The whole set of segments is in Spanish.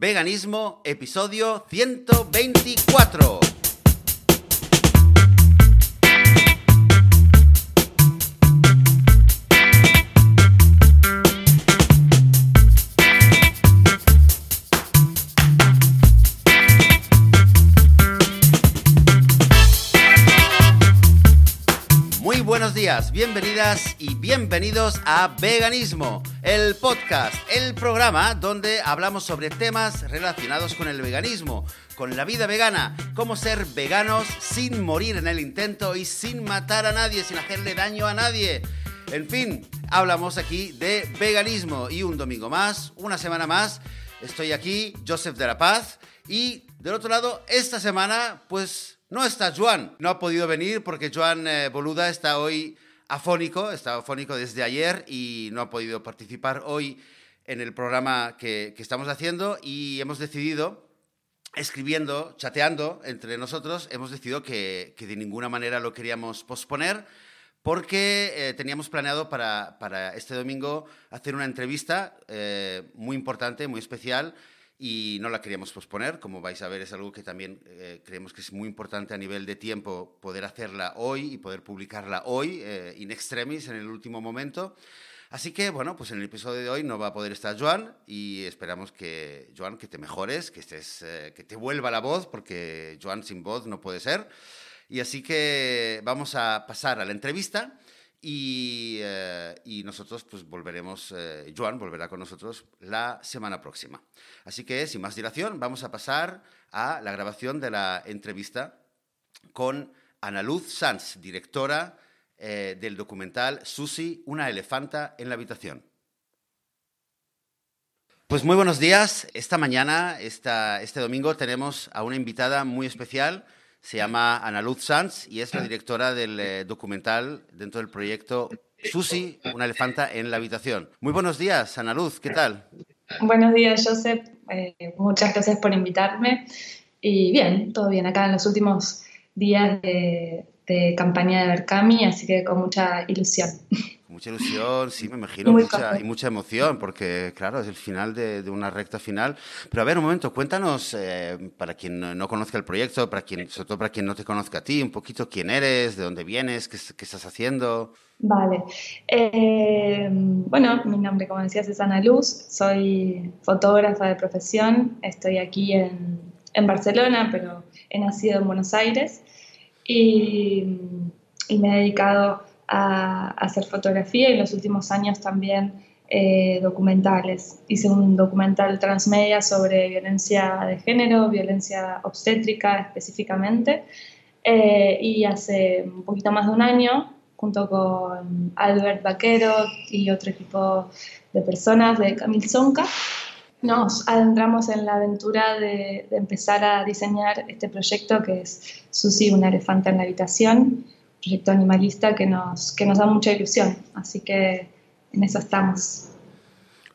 Veganismo, episodio 124. Muy buenos días, bienvenidas y bienvenidos a Veganismo, el podcast, el programa donde hablamos sobre temas relacionados con el veganismo, con la vida vegana, cómo ser veganos sin morir en el intento y sin matar a nadie, sin hacerle daño a nadie. En fin, hablamos aquí de veganismo y un domingo más, una semana más. Estoy aquí, Joseph de la Paz, y del otro lado, esta semana, pues no está Joan, no ha podido venir porque Joan eh, Boluda está hoy afónico, está afónico desde ayer y no ha podido participar hoy en el programa que, que estamos haciendo y hemos decidido, escribiendo, chateando entre nosotros, hemos decidido que, que de ninguna manera lo queríamos posponer porque eh, teníamos planeado para, para, este domingo hacer una entrevista eh, muy importante, muy especial y no la queríamos posponer. Como vais a ver, es algo que también eh, creemos que es muy importante a nivel de tiempo poder hacerla hoy y poder publicarla hoy, eh, in extremis, en el último momento. Así que, bueno, pues en el episodio de hoy no va a poder estar Joan y esperamos que, Joan, que te mejores, que, estés, eh, que te vuelva la voz, porque Joan sin voz no puede ser. Y así que vamos a pasar a la entrevista. Y, eh, y, nosotros pues volveremos, eh, Joan volverá con nosotros la semana próxima. Así que sin más dilación vamos a pasar a la grabación de la entrevista con Ana Luz Sanz, directora eh, del documental Susi, una elefanta en la habitación. Pues muy buenos días. Esta mañana, esta, este domingo, tenemos a una invitada muy especial se llama Ana Luz Sanz y es la directora del eh, documental dentro del proyecto Susi, una elefanta en la habitación. Muy buenos días, Ana Luz, ¿qué tal? Buenos días, Joseph. Eh, muchas gracias por invitarme. Y bien, todo bien acá en los últimos días de, de campaña de Berkami, así que con mucha ilusión. Mucha ilusión, sí, me imagino, mucha, y mucha emoción, porque claro, es el final de, de, una recta final. Pero a ver, un momento, cuéntanos, eh, para quien no, no, conozca el proyecto, para quien, sobre todo para quien no te conozca a ti, un poquito quién eres, de dónde vienes, qué, qué estás haciendo. Vale. Eh, bueno, mi nombre, como decías, es Ana Luz, soy fotógrafa de profesión, estoy aquí en, en Barcelona, pero he nacido en Buenos Aires y, y me he dedicado a, hacer fotografía y en los últimos años también eh, documentales. Hice un documental transmedia sobre violencia de género, violencia obstétrica específicamente, eh, y hace un poquito más de un año, junto con Albert Vaquero y otro equipo de personas de Camil Zonca, nos adentramos en la aventura de, de empezar a diseñar este proyecto que es Susi, una elefanta en la habitación, proyecto animalista que nos, que nos da mucha ilusión. Así que en eso estamos.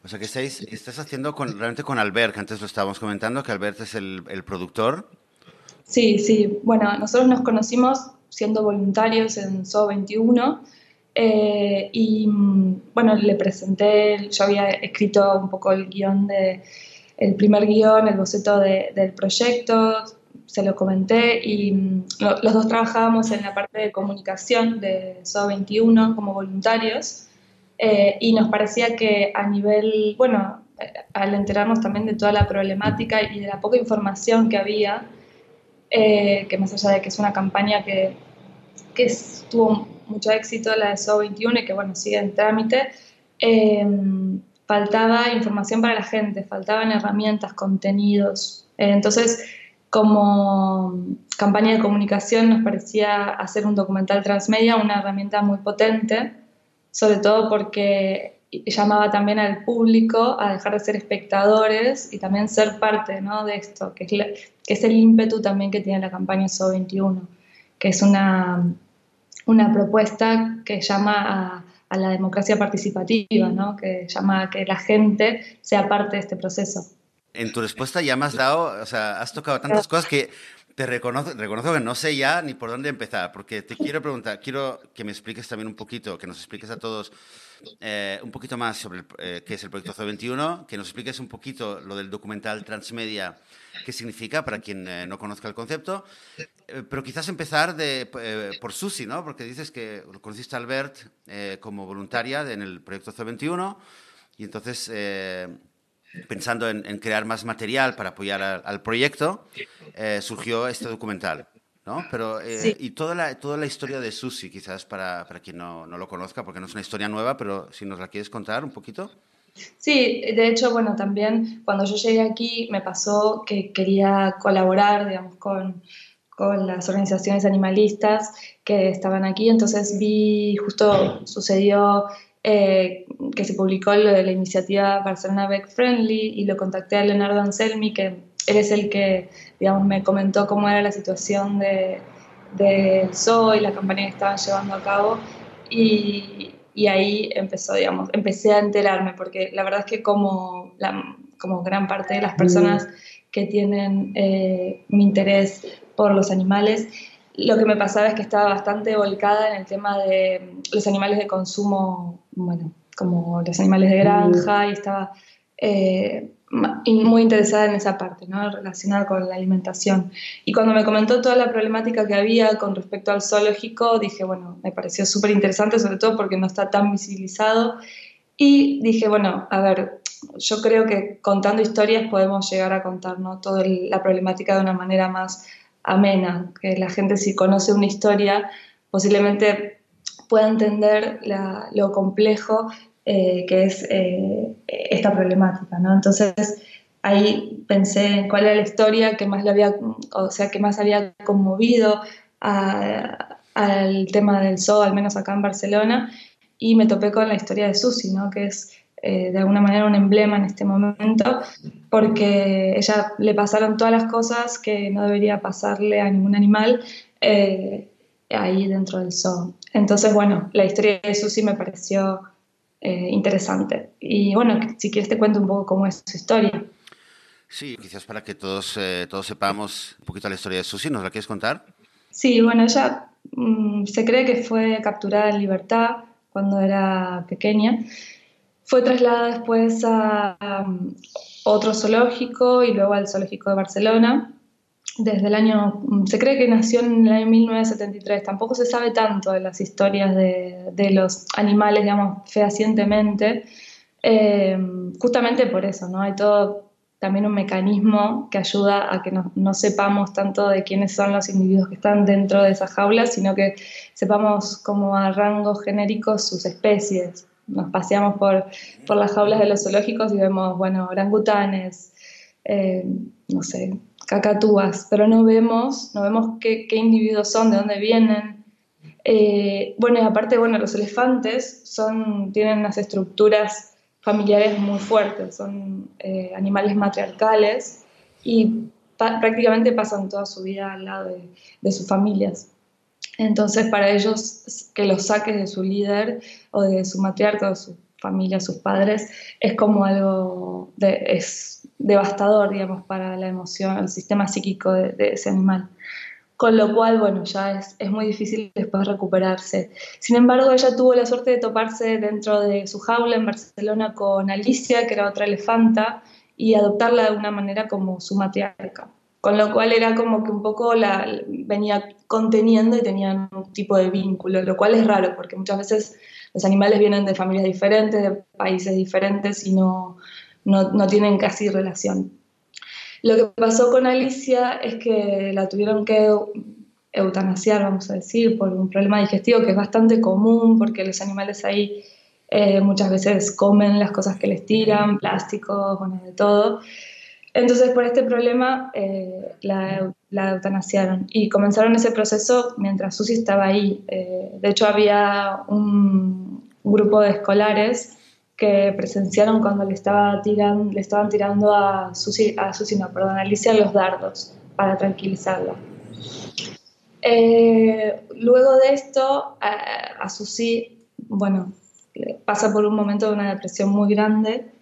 O sea que estáis, estás haciendo con, realmente con Albert, que antes lo estábamos comentando, que Albert es el, el productor. Sí, sí. Bueno, nosotros nos conocimos siendo voluntarios en SO 21 eh, y bueno, le presenté, yo había escrito un poco el guion de, el primer guion, el boceto de, del proyecto, se lo comenté y lo, los dos trabajábamos en la parte de comunicación de SO 21 como voluntarios eh, y nos parecía que a nivel, bueno, al enterarnos también de toda la problemática y de la poca información que había, eh, que más allá de que es una campaña que, que tuvo mucho éxito, la de SO 21 y que bueno, sigue en trámite, eh, faltaba información para la gente, faltaban herramientas, contenidos. entonces, como campaña de comunicación nos parecía hacer un documental transmedia una herramienta muy potente, sobre todo porque llamaba también al público a dejar de ser espectadores y también ser parte ¿no? de esto, que es, la, el ímpetu también que tiene la campaña SO 21, que es una, una propuesta que llama a, a la democracia participativa, ¿no? que llama a que la gente sea parte de este proceso. En tu respuesta ya me has dado, o sea, has tocado tantas cosas que te reconozco, reconozco que no sé ya ni por dónde empezar, porque te quiero preguntar, quiero que me expliques también un poquito, que nos expliques a todos eh, un poquito más sobre qué es el proyecto C21, que nos expliques un poquito lo del documental Transmedia, qué significa para quien no conozca el concepto, pero quizás empezar de, por Susi, ¿no? Porque dices que conociste a Albert como voluntaria en el proyecto C21 y entonces pensando en, crear más material para apoyar al proyecto, eh, surgió este documental. ¿no? Pero, eh, y toda la, toda la historia de Susi, quizás para, para quien no, no, lo conozca, porque no es una historia nueva, pero si nos la quieres contar un poquito. Sí, de hecho, bueno, también cuando yo llegué aquí me pasó que quería colaborar, digamos, con, con las organizaciones animalistas que estaban aquí, entonces vi, justo sucedió eh, que se publicó lo de la iniciativa Barcelona Beck Friendly y lo contacté a Leonardo Anselmi, que él es el que, digamos, me comentó cómo era la situación del de zoo y la campaña que estaban llevando a cabo. Y, y, ahí empezó, digamos, empecé a enterarme, porque la verdad es que como, la, como gran parte de las personas que tienen eh, mi interés por los animales, lo que me pasaba es que estaba bastante volcada en el tema de los animales de consumo, bueno, como los animales de granja, y estaba eh, muy interesada en esa parte, ¿no? relacionada con la alimentación. Y cuando me comentó toda la problemática que había con respecto al zoológico, dije, bueno, me pareció súper interesante, sobre todo porque no está tan visibilizado. Y dije, bueno, a ver, yo creo que contando historias podemos llegar a contar ¿no? toda la problemática de una manera más amena, que la gente si conoce una historia posiblemente pueda entender lo complejo eh, que es eh, esta problemática, ¿no? Entonces ahí pensé en cuál era la historia que más le había, o sea, que más había conmovido al tema del zoo, al menos acá en Barcelona, y me topé con la historia de Susi, ¿no? Que es eh, de alguna manera un emblema en este momento, porque ella le pasaron todas las cosas que no debería pasarle a ningún animal eh, ahí dentro del zoo. Entonces, bueno, la historia de Susi me pareció eh, interesante. Y bueno, si quieres te cuento un poco cómo es su historia. Sí, quizás para que todos, todos sepamos un poquito la historia de Susi, ¿nos la quieres contar? Sí, bueno, ella mm, se cree que fue capturada en libertad cuando era pequeña fue trasladada después a, otro zoológico y luego al zoológico de Barcelona. Desde el año, se cree que nació en el año 1973, tampoco se sabe tanto de las historias de, de los animales, digamos, fehacientemente, eh, justamente por eso, ¿no? Hay todo también un mecanismo que ayuda a que no, no, sepamos tanto de quiénes son los individuos que están dentro de esa jaula, sino que sepamos como a rangos genéricos sus especies nos paseamos por, por las jaulas de los zoológicos y vemos, bueno, orangutanes, eh, no sé, cacatúas, pero no vemos, no vemos qué, individuos son, de dónde vienen. Eh, bueno, y aparte, bueno, los elefantes son, tienen unas estructuras familiares muy fuertes, son eh, animales matriarcales y prácticamente pasan toda su vida al lado de, de sus familias. Entonces, para ellos, que los saques de su líder o de su matriarca de su familia, sus padres, es como algo es devastador, digamos, para la emoción, el sistema psíquico de, ese animal. Con lo cual, bueno, ya es, es, muy difícil después recuperarse. Sin embargo, ella tuvo la suerte de toparse dentro de su jaula en Barcelona con Alicia, que era otra elefanta, y adoptarla de una manera como su matriarca con lo cual era como que un poco la venía conteniendo y tenían un tipo de vínculo, lo cual es raro porque muchas veces los animales vienen de familias diferentes, de países diferentes y no, no, tienen casi relación. Lo que pasó con Alicia es que la tuvieron que eutanasiar, vamos a decir, por un problema digestivo que es bastante común porque los animales ahí eh, muchas veces comen las cosas que les tiran, plásticos, bueno, de todo. Entonces, por este problema, eh, la, la, eutanasiaron y comenzaron ese proceso mientras Susi estaba ahí. Eh, de hecho, había un, grupo de escolares que presenciaron cuando le, estaban tirando a Susi, a Susi, no, perdón, a Alicia los dardos para tranquilizarla. Eh, luego de esto, a, a Susi, bueno, pasa por un momento de una depresión muy grande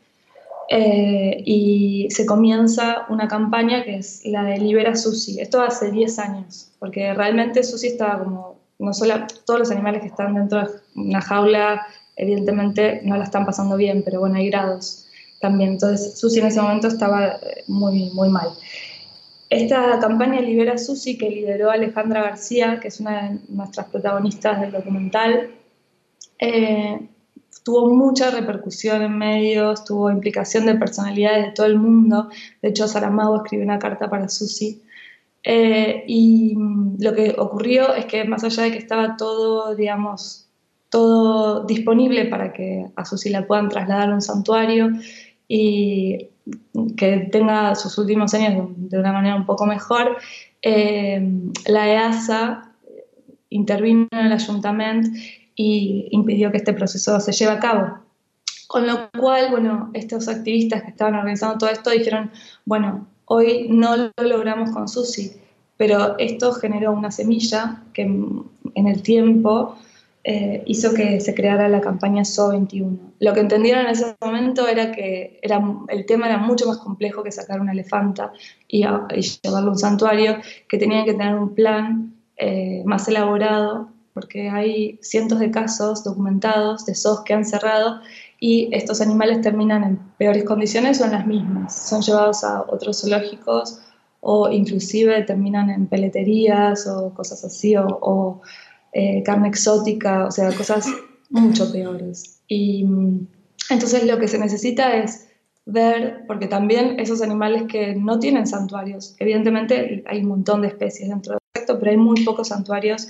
eh, y se comienza una campaña que es la de Libera Susi. Esto hace 10 años, porque realmente Susi estaba como, no solo todos los animales que están dentro de una jaula evidentemente no la están pasando bien, pero bueno, hay grados también. Entonces Susi en ese momento estaba eh, muy, muy mal. Esta campaña Libera Susi, que lideró Alejandra García, que es una de nuestras protagonistas del documental, eh, tuvo mucha repercusión en medios, tuvo implicación de personalidades de todo el mundo. De hecho, Saramago escribió una carta para Susi. Eh, y lo que ocurrió es que más allá de que estaba todo, digamos, todo disponible para que a Susi la puedan trasladar a un santuario y que tenga sus últimos años de, una manera un poco mejor, eh, la EASA intervino en el ayuntamiento y impidió que este proceso se lleve a cabo. Con lo cual, bueno, estos activistas que estaban organizando todo esto dijeron, bueno, hoy no lo logramos con Susi, pero esto generó una semilla que en el tiempo eh, hizo que se creara la campaña SO21. Lo que entendieron en ese momento era que era, el tema era mucho más complejo que sacar una elefanta y, llevarlo a un santuario, que tenían que tener un plan eh, más elaborado, porque hay cientos de casos documentados de SOs que han cerrado y estos animales terminan en peores condiciones o en las mismas. Son llevados a otros zoológicos o inclusive terminan en peleterías o cosas así, o eh, carne exótica, o sea, cosas mucho peores. Y mm, entonces lo que se necesita es ver, porque también esos animales que no tienen santuarios, evidentemente hay un montón de especies dentro del sector, pero hay muy pocos santuarios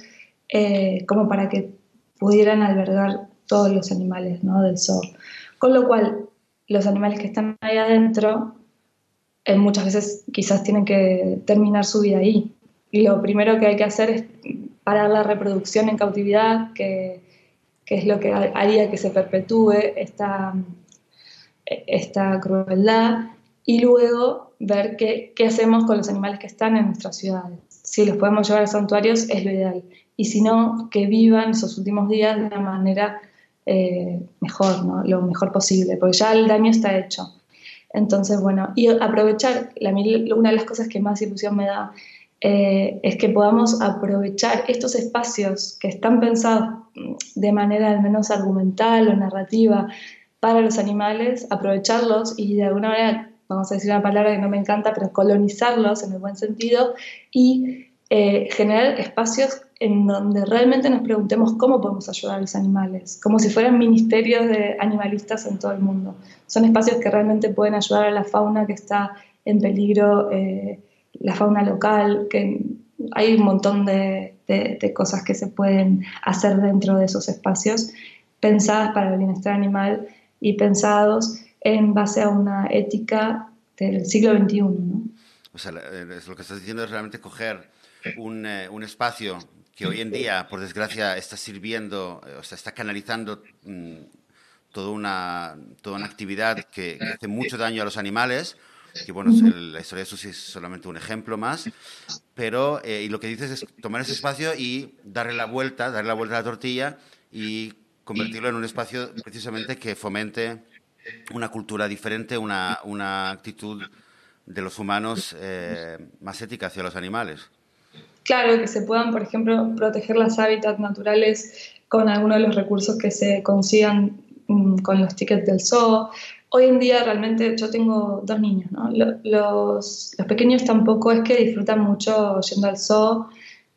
eh, como para que pudieran albergar todos los animales ¿no? del zoo. Con lo cual, los animales que están ahí adentro eh, muchas veces quizás tienen que terminar su vida ahí. Y lo primero que hay que hacer es parar la reproducción en cautividad, que, es lo que haría que se perpetúe esta, esta crueldad, y luego ver qué, qué hacemos con los animales que están en nuestras ciudades. Si los podemos llevar a santuarios es lo ideal, y si no, que vivan esos últimos días de una manera eh, mejor, ¿no? lo mejor posible, porque ya el daño está hecho. Entonces, bueno, y aprovechar, la, una de las cosas que más ilusión me da eh, es que podamos aprovechar estos espacios que están pensados de manera al menos argumental o narrativa para los animales, aprovecharlos y de alguna manera, vamos a decir una palabra que no me encanta, pero colonizarlos en el buen sentido y eh, generar espacios en donde realmente nos preguntemos cómo podemos ayudar a los animales, como si fueran ministerios de animalistas en todo el mundo. Son espacios que realmente pueden ayudar a la fauna que está en peligro. Eh, la fauna local, que hay un montón de, cosas que se pueden hacer dentro de esos espacios pensadas para el bienestar animal y pensados en base a una ética del siglo XXI. ¿no? O sea, lo que estás diciendo es realmente coger un, eh, un, espacio que hoy en día, por desgracia, está sirviendo, eh, o sea, está canalizando mm, toda, una, toda una actividad que, que, hace mucho daño a los animales, que bueno, la historia de Susi es solamente un ejemplo más, pero eh, y lo que dices es tomar ese espacio y darle la vuelta, darle la vuelta a la tortilla y convertirlo en un espacio precisamente que fomente una cultura diferente, una, una actitud de los humanos eh, más ética hacia los animales. Claro, que se puedan, por ejemplo, proteger las hábitats naturales con algunos de los recursos que se consigan mm, con los tickets del zoo, hoy en día realmente yo tengo dos niños, ¿no? Los, los, pequeños tampoco es que disfrutan mucho yendo al zoo,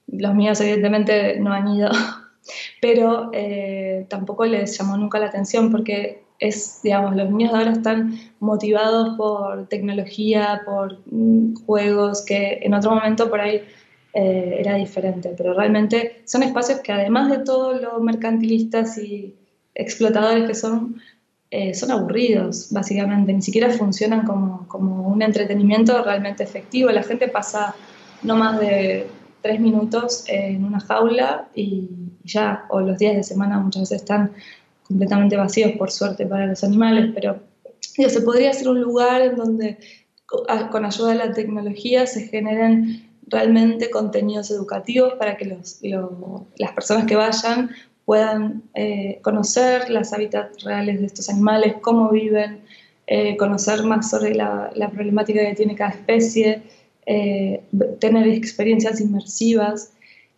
los míos evidentemente no han ido, pero eh, tampoco les llamó nunca la atención porque es, digamos, los niños de ahora están motivados por tecnología, por mm, juegos que en otro momento por ahí eh, era diferente, pero realmente son espacios que además de todo lo mercantilistas y explotadores que son, eh, son aburridos, básicamente, ni siquiera funcionan como, como, un entretenimiento realmente efectivo. La gente pasa no más de tres minutos en una jaula y ya, o los días de semana muchas veces están completamente vacíos, por suerte, para los animales, pero se podría hacer un lugar en donde con ayuda de la tecnología se generen realmente contenidos educativos para que los, las personas que vayan puedan eh, conocer las hábitats reales de estos animales, cómo viven, eh, conocer más sobre la, problemática que tiene cada especie, eh, tener experiencias inmersivas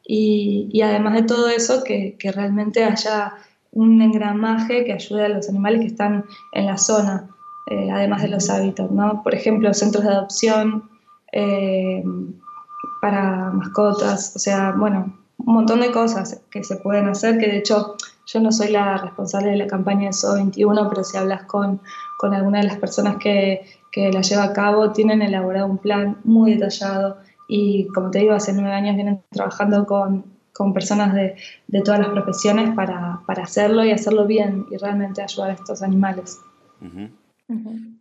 y, además de todo eso que, realmente haya un engramaje que ayude a los animales que están en la zona, eh, además de los hábitats, ¿no? Por ejemplo, centros de adopción eh, para mascotas, o sea, bueno, un montón de cosas que se pueden hacer, que de hecho yo no soy la responsable de la campaña de SO21, pero si hablas con, con alguna de las personas que, que la lleva a cabo, tienen elaborado un plan muy detallado y como te digo, hace nueve años vienen trabajando con, con personas de, de, todas las profesiones para, para, hacerlo y hacerlo bien y realmente ayudar a estos animales.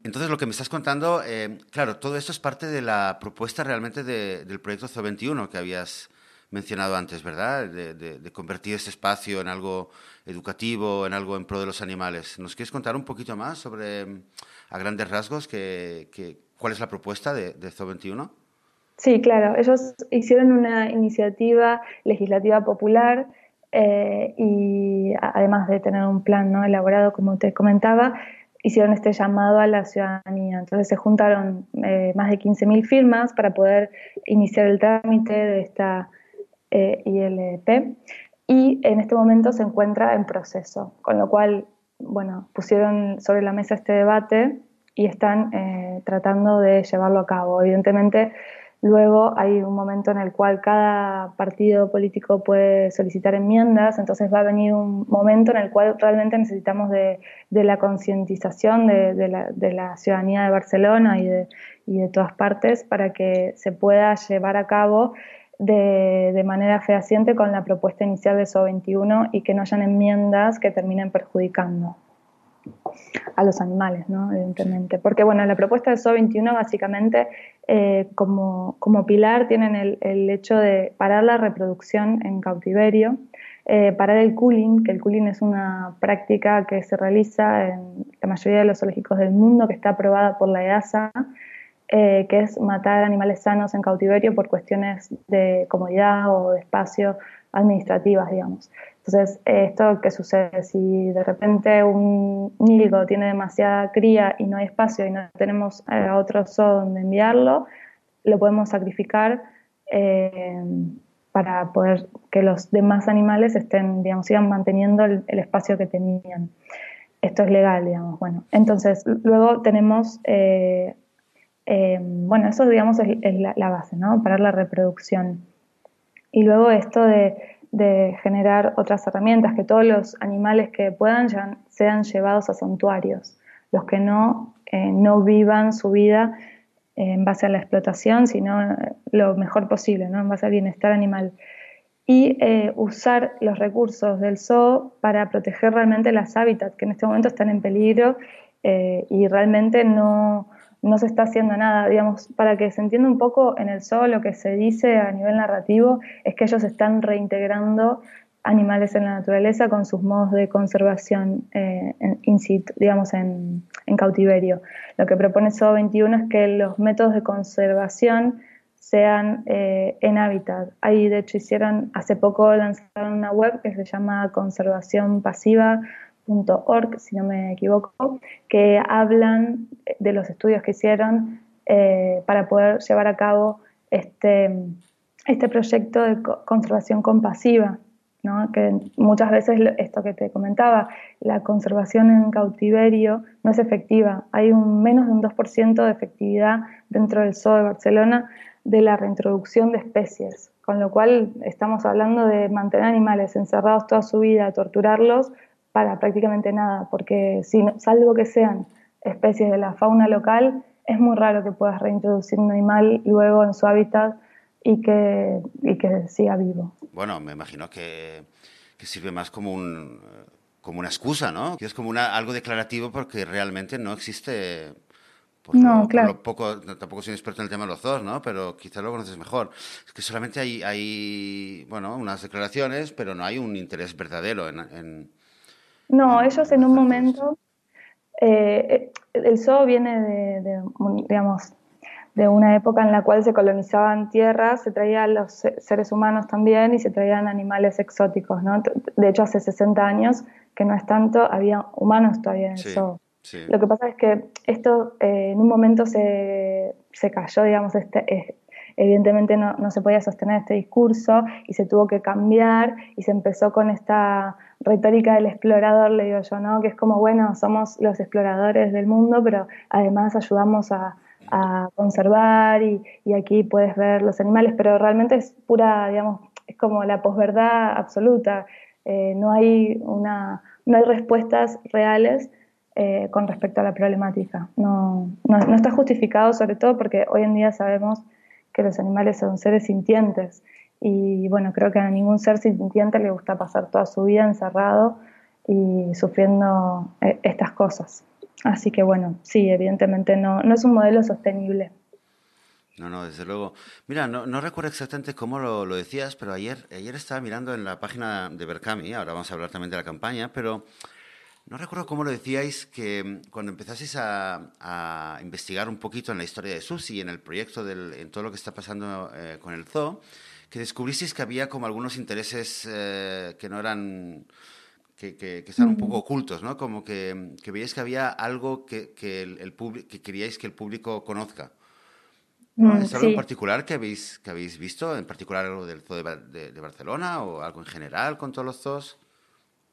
Entonces, lo que me estás contando, eh, claro, todo esto es parte de la propuesta realmente de, del proyecto CO21 que habías mencionado antes, ¿verdad? De, de, convertir este espacio en algo educativo, en algo en pro de los animales. ¿Nos quieres contar un poquito más sobre, a grandes rasgos, que, que, cuál es la propuesta de, de CO21? Sí, claro. Ellos hicieron una iniciativa legislativa popular eh, y además de tener un plan ¿no? elaborado, como te comentaba, hicieron este llamado a la ciudadanía. Entonces se juntaron eh, más de 15.000 firmas para poder iniciar el trámite de esta eh, ILP y en este momento se encuentra en proceso, con lo cual, bueno, pusieron sobre la mesa este debate y están tratando de llevarlo a cabo. Evidentemente, Luego hay un momento en el cual cada partido político puede solicitar enmiendas, entonces va a venir un momento en el cual realmente necesitamos de, la concientización de, la, ciudadanía de Barcelona y de, y de todas partes para que se pueda llevar a cabo de, manera fehaciente con la propuesta inicial de SO21 y que no hayan enmiendas que terminen perjudicando a los animales, ¿no? evidentemente. Porque bueno, la propuesta de SO21 básicamente eh, como, como, pilar tienen el, hecho de parar la reproducción en cautiverio, eh, parar el cooling, que el cooling es una práctica que se realiza en la mayoría de los zoológicos del mundo, que está aprobada por la EASA, eh, que es matar animales sanos en cautiverio por cuestiones de comodidad o de espacio administrativas, digamos. Entonces, ¿esto qué sucede? Si de repente un nilgo tiene demasiada cría y no hay espacio y no tenemos a eh, otro zoo donde enviarlo, lo podemos sacrificar eh, para poder que los demás animales estén, digamos, sigan manteniendo el, espacio que tenían. Esto es legal, digamos. Bueno, entonces, luego tenemos, eh, bueno, eso, digamos, es, la, base, ¿no? Parar la reproducción. Y luego esto de de generar otras herramientas, que todos los animales que puedan sean llevados a santuarios, los que no, eh, no vivan su vida en base a la explotación, sino eh, lo mejor posible, ¿no? en base al bienestar animal. Y eh, usar los recursos del zoo para proteger realmente las hábitats que en este momento están en peligro y realmente no, no se está haciendo nada. Digamos, para que se entienda un poco en el zoo, lo que se dice a nivel narrativo es que ellos están reintegrando animales en la naturaleza con sus modos de conservación eh, digamos, en, cautiverio. Lo que propone SO 21 es que los métodos de conservación sean eh, en hábitat. Ahí, de hecho, hicieron, hace poco lanzaron una web que se llama Conservación Pasiva org, si no me equivoco, que hablan de los estudios que hicieron eh, para poder llevar a cabo este, este proyecto de conservación compasiva, ¿no? que muchas veces esto que te comentaba, la conservación en cautiverio no es efectiva. Hay un menos de un 2% de efectividad dentro del zoo de Barcelona de la reintroducción de especies, con lo cual estamos hablando de mantener animales encerrados toda su vida, torturarlos para prácticamente nada, porque si salvo que sean especies de la fauna local, es muy raro que puedas reintroducir un animal luego en su hábitat y que, y que siga vivo. Bueno, me imagino que, que sirve más como un como una excusa, ¿no? Que es como una, algo declarativo porque realmente no existe no, claro. poco, tampoco soy experto en el tema de los zoos, ¿no? Pero quizás lo conoces mejor. Es que solamente hay, hay, bueno, unas declaraciones, pero no hay un interés verdadero en, no, ellos en un momento, eh, el zoo viene de, digamos, de una época en la cual se colonizaban tierras, se traían los seres humanos también y se traían animales exóticos, ¿no? De hecho, hace 60 años, que no es tanto, había humanos todavía en el zoo. Lo que pasa es que esto eh, en un momento se, se cayó, digamos, este, evidentemente no, no, se podía sostener este discurso y se tuvo que cambiar y se empezó con esta retórica del explorador, le digo yo, ¿no? Que es como, bueno, somos los exploradores del mundo, pero además ayudamos a, conservar y, aquí puedes ver los animales, pero realmente es pura, digamos, es como la posverdad absoluta. Eh, no, hay una, no hay respuestas reales eh, con respecto a la problemática. No, no, está justificado, sobre todo porque hoy en día sabemos que los animales son seres sintientes y bueno, creo que a ningún ser sintiente le gusta pasar toda su vida encerrado y sufriendo eh, estas cosas. Así que bueno, sí, evidentemente no, no es un modelo sostenible. No, no, desde luego. Mira, no, no recuerdo exactamente cómo lo, lo, decías, pero ayer, ayer estaba mirando en la página de Berkami, ahora vamos a hablar también de la campaña, pero no recuerdo cómo lo decíais que mm, cuando empezasteis a, a, investigar un poquito en la historia de Susi, en el proyecto, del, en todo lo que está pasando eh, con el zoo, que descubristeis que había como algunos intereses eh, que no eran... Que, que, que están un poco ocultos, ¿no? Como que, que veíais que había algo que, que, el, el que queríais que el público conozca. ¿no? ¿Es algo sí. en particular que habéis, que habéis visto? ¿En particular algo del zoo de, de, de Barcelona o algo en general con todos los zoos?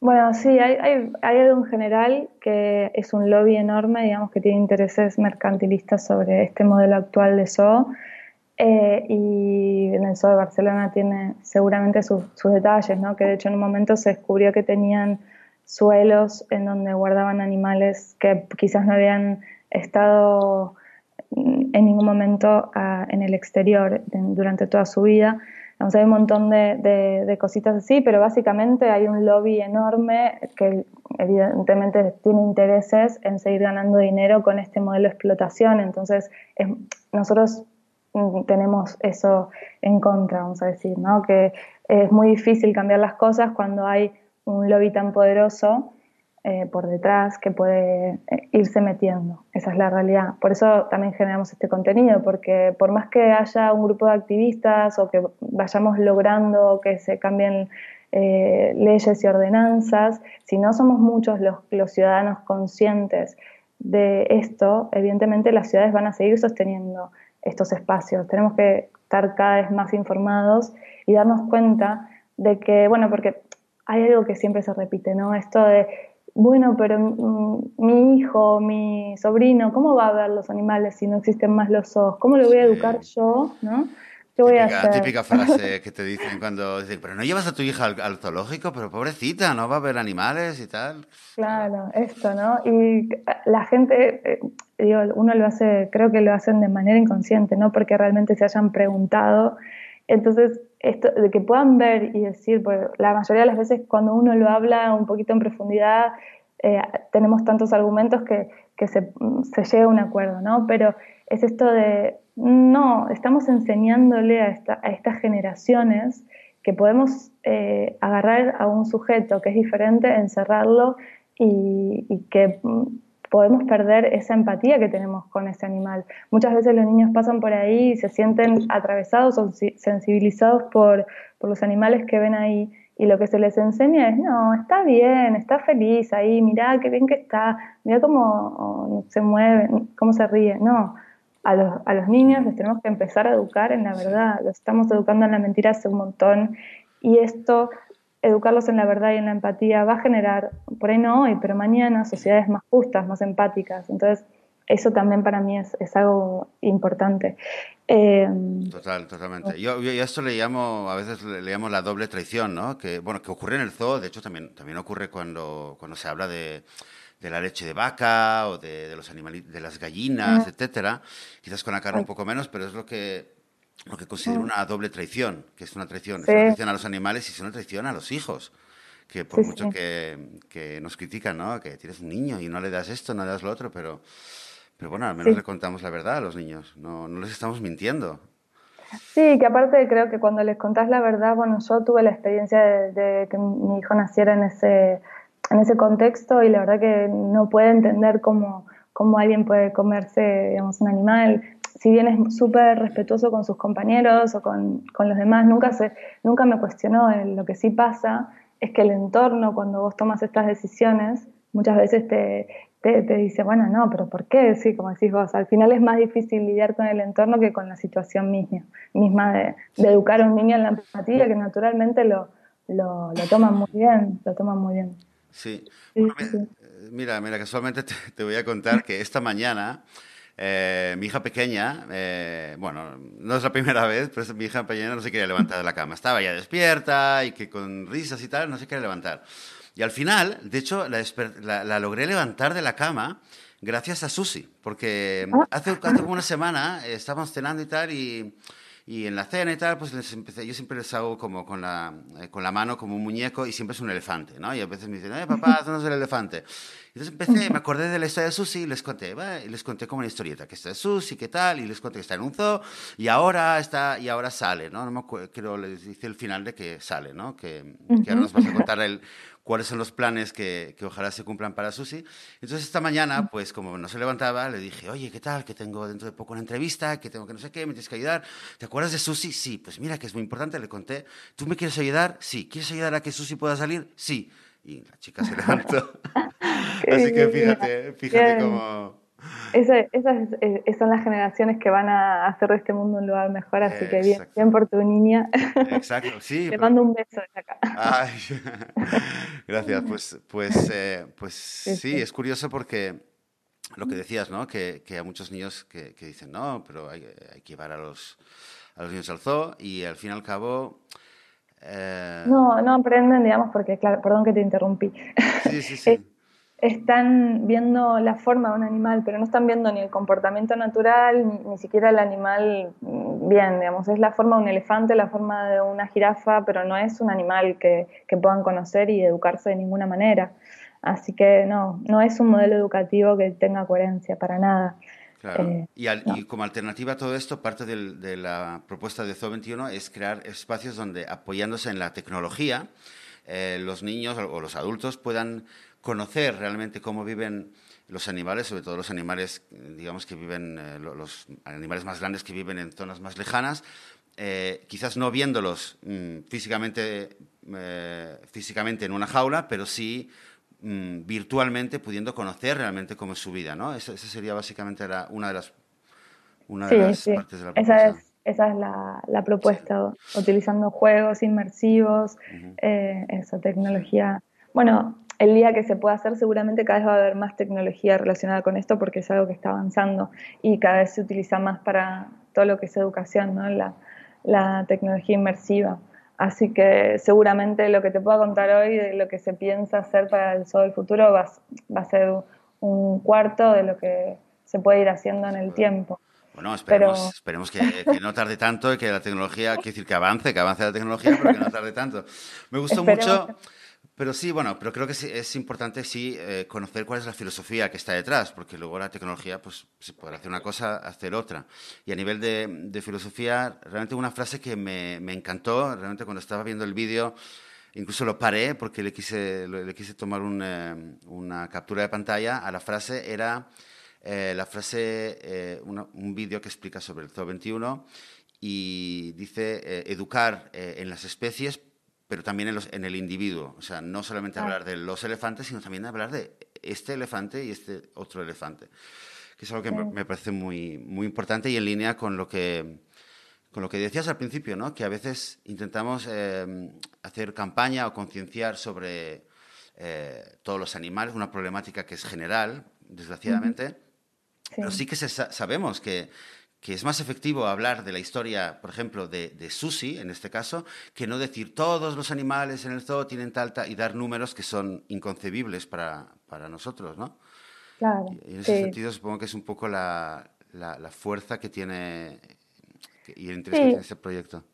Bueno, sí, hay, hay, hay, algo en general que es un lobby enorme, digamos, que tiene intereses mercantilistas sobre este modelo actual de zoo. Eh, y el zoo de Barcelona tiene seguramente sus, sus detalles, ¿no? que de hecho en un momento se descubrió que tenían suelos en donde guardaban animales que quizás no habían estado en ningún momento uh, en el exterior en, durante toda su vida. Entonces, hay un montón de, de, de, cositas así, pero básicamente hay un lobby enorme que evidentemente tiene intereses en seguir ganando dinero con este modelo de explotación. Entonces, es, nosotros tenemos eso en contra, vamos a decir, ¿no? que es muy difícil cambiar las cosas cuando hay un lobby tan poderoso eh, por detrás que puede eh, irse metiendo. Esa es la realidad. Por eso también generamos este contenido, porque por más que haya un grupo de activistas o que vayamos logrando que se cambien eh, leyes y ordenanzas, si no somos muchos los ciudadanos conscientes de esto, evidentemente las ciudades van a seguir sosteniendo estos espacios. Tenemos que estar cada vez más informados y darnos cuenta de que, bueno, porque hay algo que siempre se repite, ¿no? Esto de bueno, pero mi hijo, mi sobrino, ¿cómo va a ver los animales si no existen más los zoos? ¿Cómo lo voy a educar yo? ¿no? ¿Qué voy típica, a hacer? Típica frase que te dicen cuando dicen, pero no llevas a tu hija al, al, zoológico, pero pobrecita, no va a ver animales y tal. Claro, esto, ¿no? Y la gente, eh, digo, uno lo hace, creo que lo hacen de manera inconsciente, no porque realmente se hayan preguntado. Entonces, esto, de que puedan ver y decir, pues la mayoría de las veces cuando uno lo habla un poquito en profundidad, eh, tenemos tantos argumentos que, que se, se, llega a un acuerdo, ¿no? Pero es esto de, no, estamos enseñándole a, esta, a estas generaciones que podemos eh, agarrar a un sujeto que es diferente, encerrarlo y, que podemos perder esa empatía que tenemos con ese animal. Muchas veces los niños pasan por ahí y se sienten atravesados o sensibilizados por, por los animales que ven ahí y lo que se les enseña es, no, está bien, está feliz ahí, mirá qué bien que está, mirá cómo se mueve, cómo se ríe. No, a los, a los niños les tenemos que empezar a educar en la verdad, los estamos educando en la mentira hace un montón y esto educarlos en la verdad y en la empatía va a generar, por ahí no hoy, pero mañana, sociedades más justas, más empáticas. Entonces, eso también para mí es, es algo importante. Eh, Total, totalmente. Yo, yo, esto le llamo, a veces le llamo la doble traición, ¿no? Que, bueno, que ocurre en el zoo, de hecho también, también ocurre cuando, cuando se habla de, de la leche de vaca o de, de los de las gallinas, uh etcétera. Quizás con la carne un poco menos, pero es lo que lo que considero una doble traición, que es una traición, sí. es una traición a los animales y es una traición a los hijos. Que por sí, mucho sí. Que, que, nos critican, ¿no? Que tienes un niño y no le das esto, no le das lo otro, pero, pero bueno, al menos le contamos la verdad a los niños, no, no les estamos mintiendo. Sí, que aparte creo que cuando les contás la verdad, bueno, yo tuve la experiencia de, de que mi hijo naciera en ese, en ese contexto y la verdad que no puede entender cómo, cómo alguien puede comerse, digamos, un animal si bien es súper respetuoso con sus compañeros o con, con, los demás, nunca, se, nunca me cuestionó. Lo que sí pasa es que el entorno, cuando vos tomas estas decisiones, muchas veces te, te, dice, bueno, no, pero ¿por qué? Sí, como decís vos, al final es más difícil lidiar con el entorno que con la situación misma, misma de, educar a un niño en la empatía, que naturalmente lo, lo, lo toman muy bien, lo toman muy bien. Sí. Mira, mira, casualmente te, voy a contar que esta mañana eh, mi hija pequeña, eh, bueno, no es la primera vez, pero mi hija pequeña no se quería levantar de la cama. Estaba ya despierta y que con risas y tal, no se quería levantar. Y al final, de hecho, la, logré levantar de la cama gracias a Susi, porque ah. hace, hace como una semana estábamos cenando y tal, y, y, en la cena y tal, pues les empecé, yo siempre les hago como con la, eh, con la mano como un muñeco y siempre es un elefante, ¿no? Y a veces me dicen, eh, papá, no es el elefante. Entonces empecé, me acordé de la historia de Susi y les conté, y les conté como una historieta, que está de Susi, qué tal, y les conté que está en un zoo y ahora está, y ahora sale, ¿no? No me acuerdo, creo, les dice el final de que sale, ¿no? Que, que ahora nos vas a contar el cuáles son los planes que, que, ojalá se cumplan para Susi. Entonces esta mañana, pues como no se levantaba, le dije, oye, ¿qué tal? Que tengo dentro de poco una entrevista, que tengo que no sé qué, me tienes que ayudar. ¿Te acuerdas de Susi? Sí, pues mira que es muy importante, le conté. ¿Tú me quieres ayudar? Sí. ¿Quieres ayudar a que Susi pueda salir? Sí. Y la chica se levantó. Así que fíjate, fíjate cómo esas, esas, son las generaciones que van a hacer de este mundo un lugar mejor, así que bien, bien por tu niña. Exacto, sí. Te mando un beso de acá. Ay, gracias, pues, pues, eh, pues sí, es curioso porque lo que decías, ¿no? Que, que hay muchos niños que, que, dicen, no, pero hay, hay, que llevar a los, a los niños al zoo y al fin y al cabo... Eh... No, no aprenden, digamos, porque, claro, perdón que te interrumpí. Sí, sí, sí están viendo la forma de un animal, pero no están viendo ni el comportamiento natural, ni, siquiera el animal mm, bien, digamos, es la forma de un elefante, la forma de una jirafa, pero no es un animal que, puedan conocer y educarse de ninguna manera. Así que no, no es un modelo educativo que tenga coherencia para nada. Claro. Eh, y, como alternativa a todo esto, parte de la propuesta de ZO21 es crear espacios donde, apoyándose en la tecnología, eh, los niños o los adultos puedan conocer realmente cómo viven los animales, sobre todo los animales, digamos, que viven, eh, los animales más grandes que viven en zonas más lejanas, eh, quizás no viéndolos mm, físicamente, eh, físicamente en una jaula, pero sí mm, virtualmente pudiendo conocer realmente cómo es su vida, ¿no? Esa, sería básicamente una de las, una de las partes de la propuesta. Esa es, esa es la, la propuesta, utilizando juegos inmersivos, esa tecnología. Bueno, el día que se pueda hacer, seguramente cada vez va a haber más tecnología relacionada con esto porque es algo que está avanzando y cada vez se utiliza más para todo lo que es educación, ¿no? la, la tecnología inmersiva. Así que seguramente lo que te puedo contar hoy de lo que se piensa hacer para el sol del futuro va, va a ser un cuarto de lo que se puede ir haciendo en el tiempo. Bueno, esperemos, esperemos que, no tarde tanto y que la tecnología, quiere decir que avance, que avance la tecnología, pero que no tarde tanto. Me gustó mucho pero sí, bueno, pero creo que es importante sí eh, conocer cuál es la filosofía que está detrás, porque luego la tecnología pues se puede hacer una cosa, hacer otra. Y a nivel de, filosofía, realmente una frase que me, me, encantó, realmente cuando estaba viendo el vídeo, incluso lo paré porque le quise, le quise tomar eh, una captura de pantalla a la frase, era eh, la frase, un vídeo que explica sobre el Zoo 21 y dice educar en las especies pero también en, el individuo. O sea, no solamente hablar de los elefantes, sino también hablar de este elefante y este otro elefante. Que es algo que me parece muy, muy importante y en línea con lo que, con lo que decías al principio, ¿no? que a veces intentamos eh, hacer campaña o concienciar sobre eh, todos los animales, una problemática que es general, desgraciadamente, pero sí que sabemos que que es más efectivo hablar de la historia, por ejemplo, de, de Susi, en este caso, que no decir todos los animales en el zoo tienen tal, y dar números que son inconcebibles para, para nosotros, ¿no? Claro. Y en ese sentido supongo que es un poco la, la, fuerza que tiene y el interés que tiene este proyecto.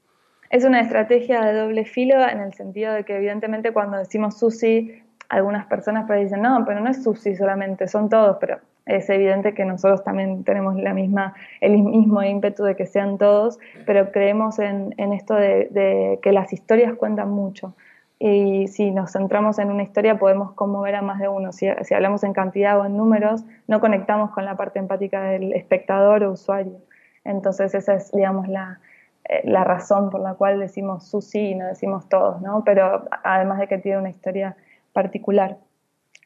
Es una estrategia de doble filo en el sentido de que evidentemente cuando decimos Susi, algunas personas dicen, no, pero no es Susi solamente, son todos, pero es evidente que nosotros también tenemos la misma, el mismo ímpetu de que sean todos, pero creemos en, esto de, que las historias cuentan mucho. Y si nos centramos en una historia podemos conmover a más de uno. Si, hablamos en cantidad o en números, no conectamos con la parte empática del espectador o usuario. Entonces esa es, digamos, la, eh, la razón por la cual decimos Susi y no decimos todos, ¿no? Pero además de que tiene una historia particular.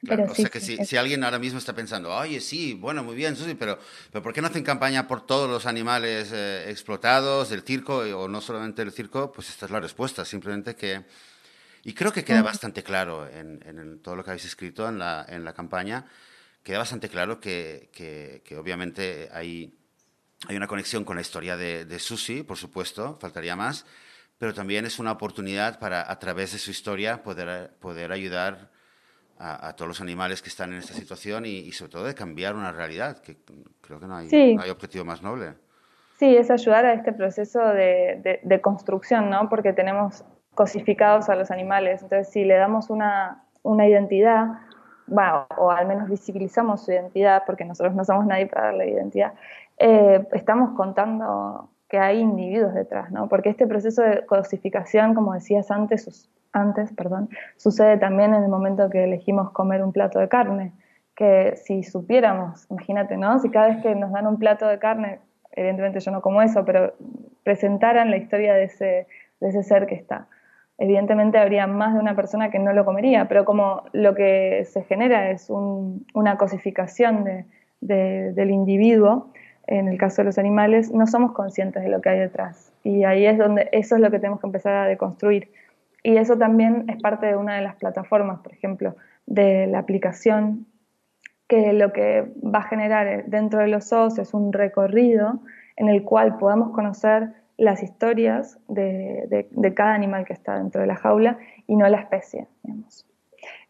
O sea que si, alguien ahora mismo está pensando, oye, sí, bueno, muy bien, Susi, pero, pero ¿por qué no hacen campaña por todos los animales eh, explotados del circo o no solamente del circo? Pues esta es la respuesta, simplemente que... Y creo que queda bastante claro en, todo lo que habéis escrito en la, en la campaña, queda bastante claro que, que, obviamente hay, hay una conexión con la historia de, de Susi, por supuesto, faltaría más, pero también es una oportunidad para, a través de su historia, poder, poder ayudar a, todos los animales que están en esta situación y, sobre todo de cambiar una realidad, que creo que no hay, hay objetivo más noble. Sí, es ayudar a este proceso de, de, construcción, ¿no? Porque tenemos cosificados a los animales. Entonces, si le damos una, una identidad, bueno, o al menos visibilizamos su identidad, porque nosotros no somos nadie para darle identidad, eh, estamos contando que hay individuos detrás, ¿no? Porque este proceso de cosificación, como decías antes, antes, perdón, sucede también en el momento que elegimos comer un plato de carne, que si supiéramos, imagínate, ¿no? Si cada vez que nos dan un plato de carne, evidentemente yo no como eso, pero presentaran la historia de ese, ser que está. Evidentemente habría más de una persona que no lo comería, pero como lo que se genera es una cosificación de, del individuo, en el caso de los animales, no somos conscientes de lo que hay detrás. Y ahí es donde eso es lo que tenemos que empezar a deconstruir. Y eso también es parte de una de las plataformas, por ejemplo, de la aplicación, que lo que va a generar dentro de los zoos es un recorrido en el cual podamos conocer las historias de, de cada animal que está dentro de la jaula y no la especie, digamos.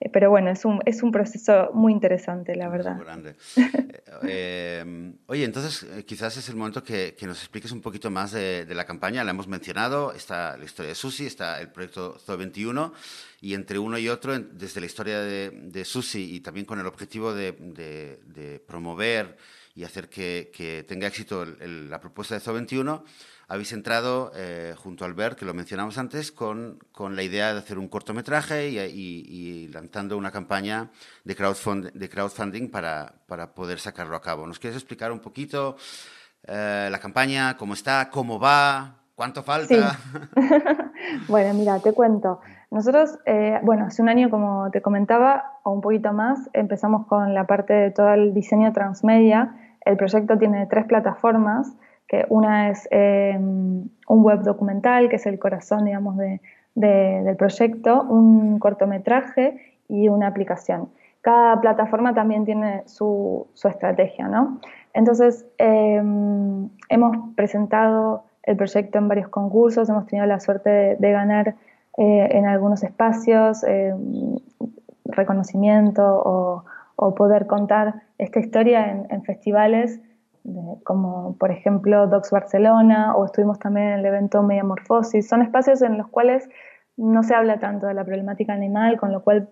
Eh, pero bueno, es un, es un proceso muy interesante, la verdad. Muy grande. Eh, eh, oye, entonces quizás es el momento que, que, nos expliques un poquito más de, la campaña. La hemos mencionado, está la historia de Susi, está el proyecto Zoo 21, y entre uno y otro, desde la historia de, de Susi y también con el objetivo de, de promover y hacer que, que tenga éxito la propuesta de Zoo 21, habéis entrado eh, junto a Albert, que lo mencionamos antes, con, con, la idea de hacer un cortometraje y, y, lanzando una campaña de, crowdfund, de crowdfunding para, para, poder sacarlo a cabo. ¿Nos quieres explicar un poquito eh, la campaña, cómo está, cómo va, cuánto falta? bueno, mira, te cuento. Nosotros, eh, bueno, hace un año, como te comentaba, o un poquito más, empezamos con la parte de todo el diseño transmedia. El proyecto tiene tres plataformas una es em, un web documental, que es el corazón, digamos, del proyecto, un cortometraje y una aplicación. Cada plataforma también tiene su, estrategia, ¿no? Entonces, em, hemos presentado el proyecto en varios concursos, hemos tenido la suerte de, ganar eh, en algunos espacios em, reconocimiento o, poder contar esta historia en festivales como por ejemplo Docs Barcelona o estuvimos también en el evento Mediamorfosis. Son espacios en los cuales no se habla tanto de la problemática animal, con lo cual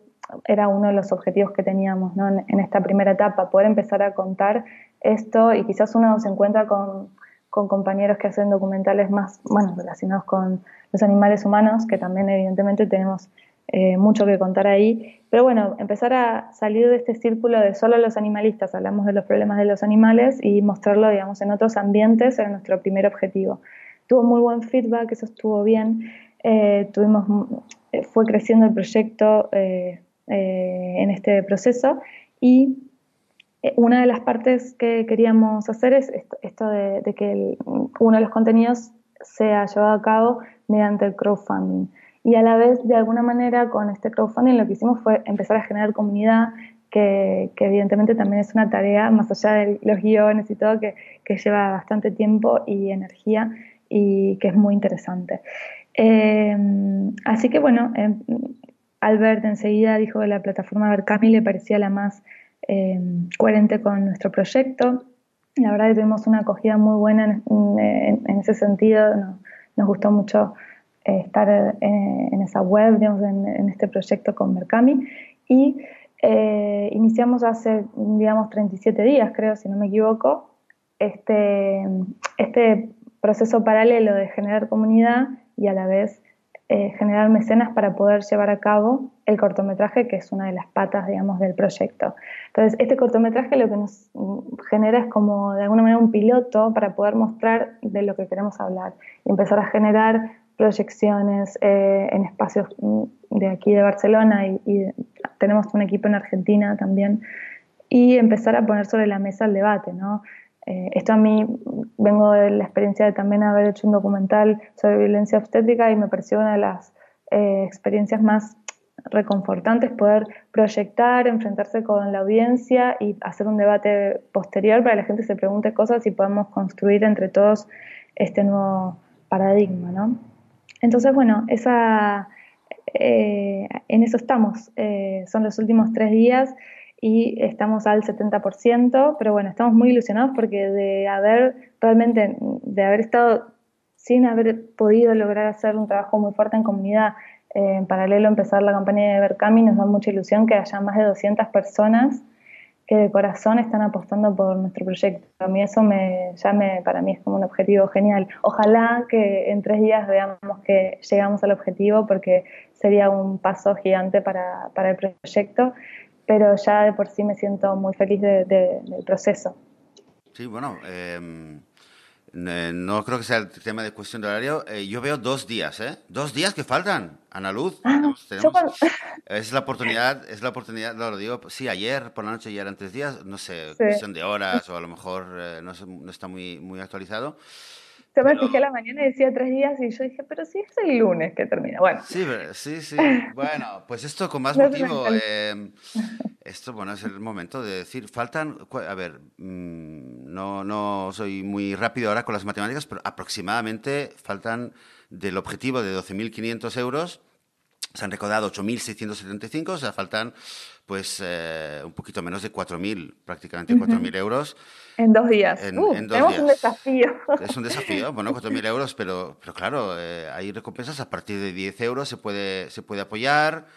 era uno de los objetivos que teníamos en, esta primera etapa, poder empezar a contar esto y quizás uno se encuentra con, con compañeros que hacen documentales más bueno, relacionados con los animales humanos, que también evidentemente tenemos eh, mucho que contar ahí. Pero bueno, empezar a salir de este círculo de solo los animalistas, hablamos de los problemas de los animales y mostrarlo, digamos, en otros ambientes era nuestro primer objetivo. Tuvo muy buen feedback, eso estuvo bien. Eh, tuvimos, eh, fue creciendo el proyecto en este proceso y una de las partes que queríamos hacer es esto, de, de, que uno de los contenidos sea llevado a cabo mediante el crowdfunding. Y a la vez, de alguna manera, con este crowdfunding lo que hicimos fue empezar a generar comunidad, que, evidentemente también es una tarea, más allá de los guiones y todo, que, lleva bastante tiempo y energía y que es muy interesante. Em, así que bueno, eh, Albert enseguida dijo que la plataforma Berkami le parecía la más em, coherente con nuestro proyecto. La verdad que tuvimos una acogida muy buena en, ese sentido, nos gustó mucho eh, estar eh, en, esa web, digamos, en, este proyecto con Mercami. Y eh, iniciamos hace, digamos, 37 días, creo, si no me equivoco, este, este proceso paralelo de generar comunidad y a la vez generar mecenas para poder llevar a cabo el cortometraje, que es una de las patas, digamos, del proyecto. Entonces, este cortometraje lo que nos genera es como, de alguna manera, un piloto para poder mostrar de lo que queremos hablar y empezar a generar proyecciones eh, en espacios mm, de aquí de Barcelona y, tenemos un equipo en Argentina también, y empezar a poner sobre la mesa el debate, ¿no? Eh, esto a mí vengo de la experiencia de también haber hecho un documental sobre violencia obstétrica y me pareció una de las eh, experiencias más reconfortantes poder proyectar, enfrentarse con la audiencia y hacer un debate posterior para que la gente se pregunte cosas y podamos construir entre todos este nuevo paradigma, ¿no? Entonces, bueno, esa, eh, en eso estamos. Eh, son los últimos tres días y estamos al 70%, pero bueno, estamos muy ilusionados porque de haber realmente, de haber estado sin haber podido lograr hacer un trabajo muy fuerte en comunidad, eh, en paralelo empezar la campaña de Berkami, nos da mucha ilusión que haya más de 200 personas que de corazón están apostando por nuestro proyecto. A mí eso me, ya me, para mí es como un objetivo genial. Ojalá que en tres días veamos que llegamos al objetivo porque sería un paso gigante para, para el proyecto, pero ya de por sí me siento muy feliz de, del proceso. Sí, bueno, em, no creo que sea el tema de cuestión de horario. Eh, yo veo dos días, ¿eh? Dos días que faltan, Ana Luz. Ah, es la oportunidad, es la oportunidad, lo digo, sí, ayer por la noche ya eran tres días, no sé, cuestión de horas o a lo mejor eh, no, no, está muy, muy actualizado. Yo me fijé la mañana y decía tres días y yo dije, pero si es el lunes que termina. Bueno. Sí, sí, sí. Bueno, pues esto con más motivo. Eh, esto, bueno, es el momento de decir, faltan, a ver, mm, no, no soy muy rápido ahora con las matemáticas, pero aproximadamente faltan del objetivo de 12.500 euros, se han recaudado 8.675, o sea, faltan pues eh, un poquito menos de 4.000, prácticamente 4.000 euros. En dos días. En, uh, tenemos un desafío. Es un desafío, bueno, 4.000 euros, pero, pero claro, eh, hay recompensas a partir de 10 euros, se puede, se puede apoyar.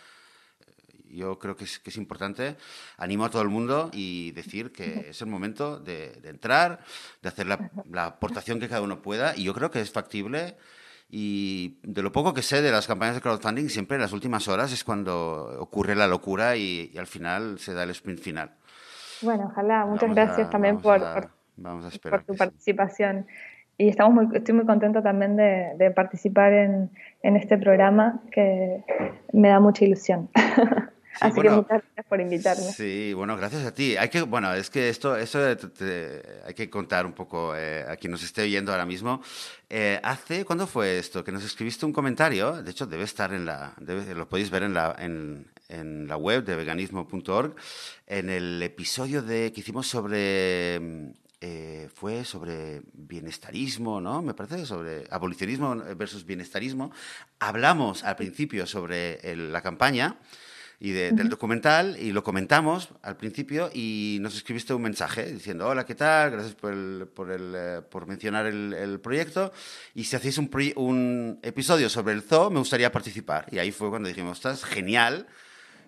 Yo creo que es, que es importante. Animo a todo el mundo y decir que es el momento de, de entrar, de hacer la, la aportación que cada uno pueda, y yo creo que es factible. Y de lo poco que sé de las campañas de crowdfunding, siempre en las últimas horas es cuando ocurre la locura y, y al final se da el sprint final. Bueno, ojalá. Muchas vamos gracias a, también por, a, por, por, tu participación. Sí. Y estamos muy, estoy muy contenta también de, de participar en, en, este programa que me da mucha ilusión. Sí, Así bueno, que muchas gracias por invitarme. Sí, bueno, gracias a ti. Hay que, bueno, es que esto, esto te, te, hay que contar un poco eh, a quien nos esté oyendo ahora mismo. Eh, hace, ¿cuándo fue esto? Que nos escribiste un comentario, de hecho debe estar en la, debe, lo podéis ver en la, en, en la web de veganismo.org, en el episodio de, que hicimos sobre eh, fue sobre bienestarismo, ¿no? Me parece, sobre abolicionismo versus bienestarismo. Hablamos al principio sobre el, la campaña y de, del documental y lo comentamos al principio y nos escribiste un mensaje diciendo hola qué tal gracias por el, por, el, eh, por mencionar el, el, proyecto y si hacéis un, un, episodio sobre el zoo me gustaría participar. Y ahí fue cuando dijimos estás genial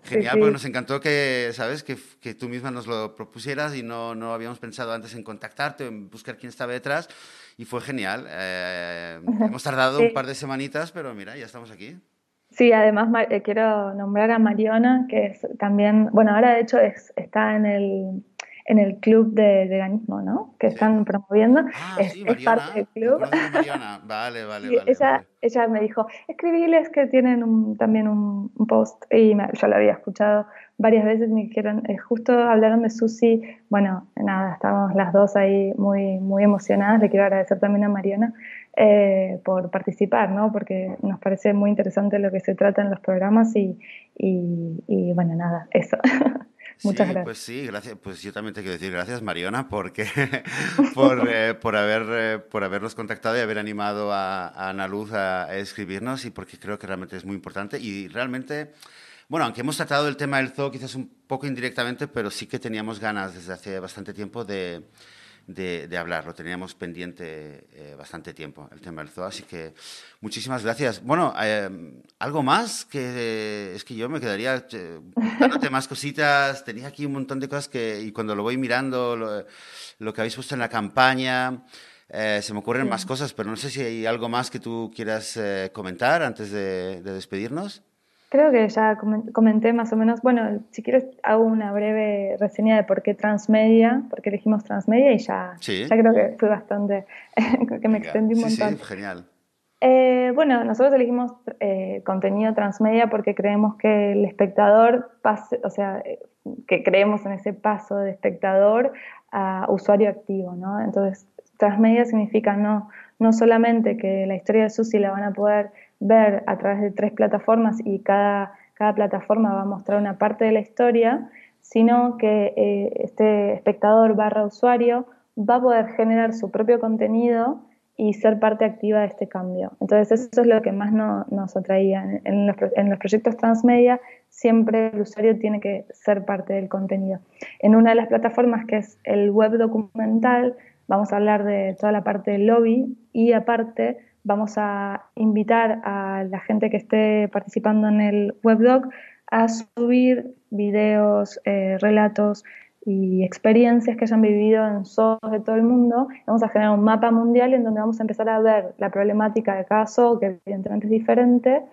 genial sí, sí. porque nos encantó que sabes que, que, tú misma nos lo propusieras y no, no habíamos pensado antes en contactarte o en buscar quién estaba detrás. Y fue genial. Eh, hemos tardado sí. un par de semanitas pero mira ya estamos aquí Sí, además eh, quiero nombrar a Mariona, que es también, bueno, ahora de hecho es, está en el, en el club de veganismo, ¿no? Que están promoviendo. Ah, es, sí, Mariana, es, parte del club. Mariana. Vale, vale, vale, ella, vale. ella me dijo, escribíles que tienen un, también un, un, post, y me, yo lo había escuchado varias veces, me dijeron, eh, justo hablaron de Susi, bueno, nada, estábamos las dos ahí muy, muy emocionadas, le quiero agradecer también a Mariana, eh, por participar, ¿no? porque nos parece muy interesante lo que se trata en los programas y, y, y bueno, nada, eso. Muchas sí, gracias. Pues sí, gracias. Pues yo también te quiero decir gracias, Mariona, porque por, eh, por, haber, eh, por habernos contactado y haber animado a, a Ana Luz a, a, escribirnos y porque creo que realmente es muy importante y realmente... Bueno, aunque hemos tratado el tema del zoo quizás un poco indirectamente, pero sí que teníamos ganas desde hace bastante tiempo de, de, de hablar. Lo teníamos pendiente eh, bastante tiempo, el tema del zoo. Así que muchísimas gracias. Bueno, eh, algo más que es que yo me quedaría eh, dándote más cositas. Tenía aquí un montón de cosas que, y cuando lo voy mirando, lo, lo que habéis puesto en la campaña. Eh, se me ocurren sí. más cosas, pero no sé si hay algo más que tú quieras comentar antes de, de despedirnos. Creo que ya comenté más o menos, bueno, si quieres hago una breve reseña de por qué transmedia, por qué elegimos transmedia y ya, sí. ya creo que fue bastante, que me extendí un montón. Sí, sí, genial. Eh, bueno, nosotros elegimos eh, contenido transmedia porque creemos que el espectador pase, o sea, que creemos en ese paso de espectador a usuario activo, ¿no? Entonces, transmedia significa no, no solamente que la historia de Susi la van a poder ver a través de tres plataformas y cada, cada plataforma va a mostrar una parte de la historia, sino que eh, este espectador barra usuario va a poder generar su propio contenido y ser parte activa de este cambio. Entonces eso es lo que más nos atraía. En los, en los, proyectos transmedia siempre el usuario tiene que ser parte del contenido. En una de las plataformas que es el web documental, vamos a hablar de toda la parte del lobby y aparte vamos a invitar a la gente que esté participando en el webdoc a subir videos, eh, relatos y experiencias que hayan vivido en zoos de todo el mundo. Vamos a generar un mapa mundial en donde vamos a empezar a ver la problemática de cada zoo, que evidentemente es diferente,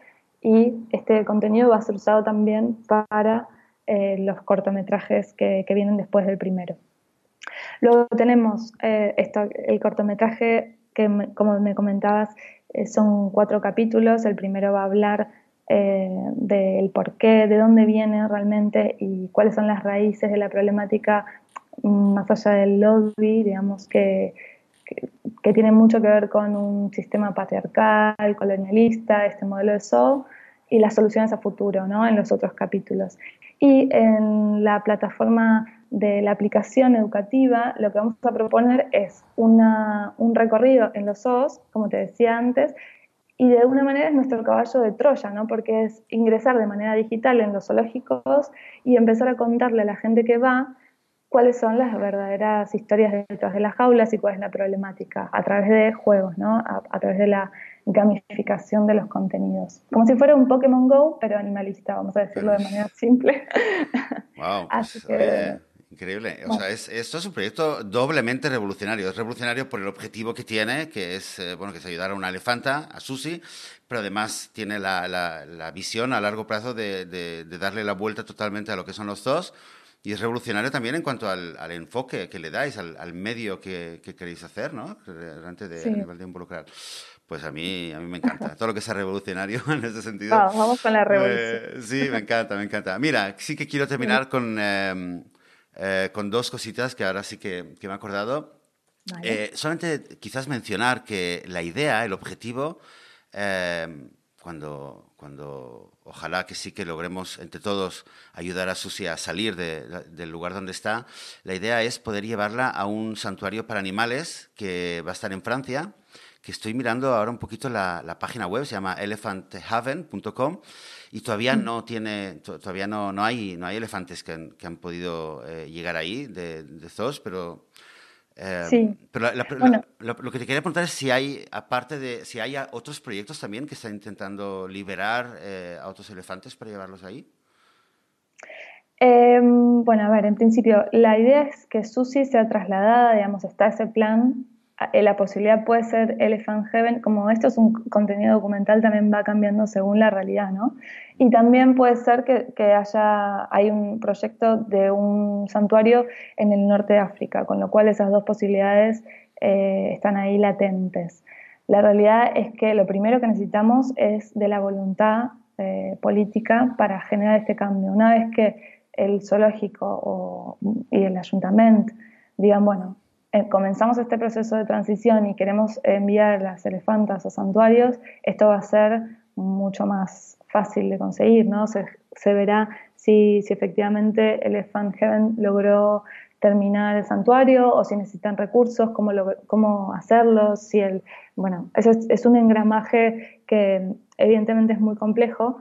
y este contenido va a ser usado también para eh, los cortometrajes que vienen después del primero. Luego tenemos eh, el cortometraje que, como me comentabas, eh, son cuatro capítulos. El primero va a hablar eh, del por qué, de dónde viene realmente y cuáles son las raíces de la problemática mm, más allá del lobby, digamos, que, que, tiene mucho que ver con un sistema patriarcal, colonialista, este modelo de SOU y las soluciones a futuro, ¿no? En los otros capítulos. Y en la plataforma de la aplicación educativa, lo que vamos a proponer es un recorrido en los zoos, como te decía antes, y de alguna manera es nuestro caballo de Troya, ¿no? porque es ingresar de manera digital en los zoológicos y empezar a contarle a la gente que va cuáles son las verdaderas historias detrás de las jaulas y cuál es la problemática a través de juegos, ¿no? a, través de la gamificación de los contenidos. Como si fuera un Pokémon Go, pero animalista, vamos a decirlo de manera simple. Wow, Así que, Increíble. O sea, es, esto es un proyecto doblemente revolucionario. Es revolucionario por el objetivo que tiene, que es, eh, bueno, que es ayudar a una elefanta, a Susi, pero además tiene la, la, visión a largo plazo de, de, darle la vuelta totalmente a lo que son los dos. Y es revolucionario también en cuanto al, al enfoque que le dais, al, al medio que, que, queréis hacer, ¿no? Antes de, nivel de involucrar. Pues a mí, a mí me encanta. Todo lo que sea revolucionario en ese sentido. Vamos, con la revolución. Eh, sí, me encanta, me encanta. Mira, sí que quiero terminar con... Em, eh, con dos cositas que ahora sí que, me he acordado. Eh, solamente quizás mencionar que la idea, el objetivo, eh, cuando, cuando ojalá que sí que logremos entre todos ayudar a Susi a salir del lugar donde está, la idea es poder llevarla a un santuario para animales que va a estar en Francia, que estoy mirando ahora un poquito la, la página web, se llama elephanthaven.com y todavía mm. no tiene, todavía no, no, hay, no hay elefantes que han, que han podido eh, llegar ahí de, de zoos, pero... Eh, sí. Pero lo, que te quería preguntar es si hay, aparte de, si hay otros proyectos también que están intentando liberar eh, a otros elefantes para llevarlos ahí. Em, bueno, a ver, en principio, la idea es que Susi sea trasladada, digamos, está ese plan eh, la posibilidad puede ser Elephant Heaven, como esto es un contenido documental, también va cambiando según la realidad, ¿no? Y también puede ser que, haya, hay un proyecto de un santuario en el norte de África, con lo cual esas dos posibilidades eh, están ahí latentes. La realidad es que lo primero que necesitamos es de la voluntad eh, política para generar este cambio. Una vez que el zoológico y el ayuntamiento digan, bueno, eh, comenzamos este proceso de transición y queremos enviar las elefantas a santuarios, esto va a ser mucho más fácil de conseguir, ¿no? Se, verá si, efectivamente Elephant Heaven logró terminar el santuario o si necesitan recursos, cómo, cómo hacerlo, bueno, es, es un engramaje que evidentemente es muy complejo,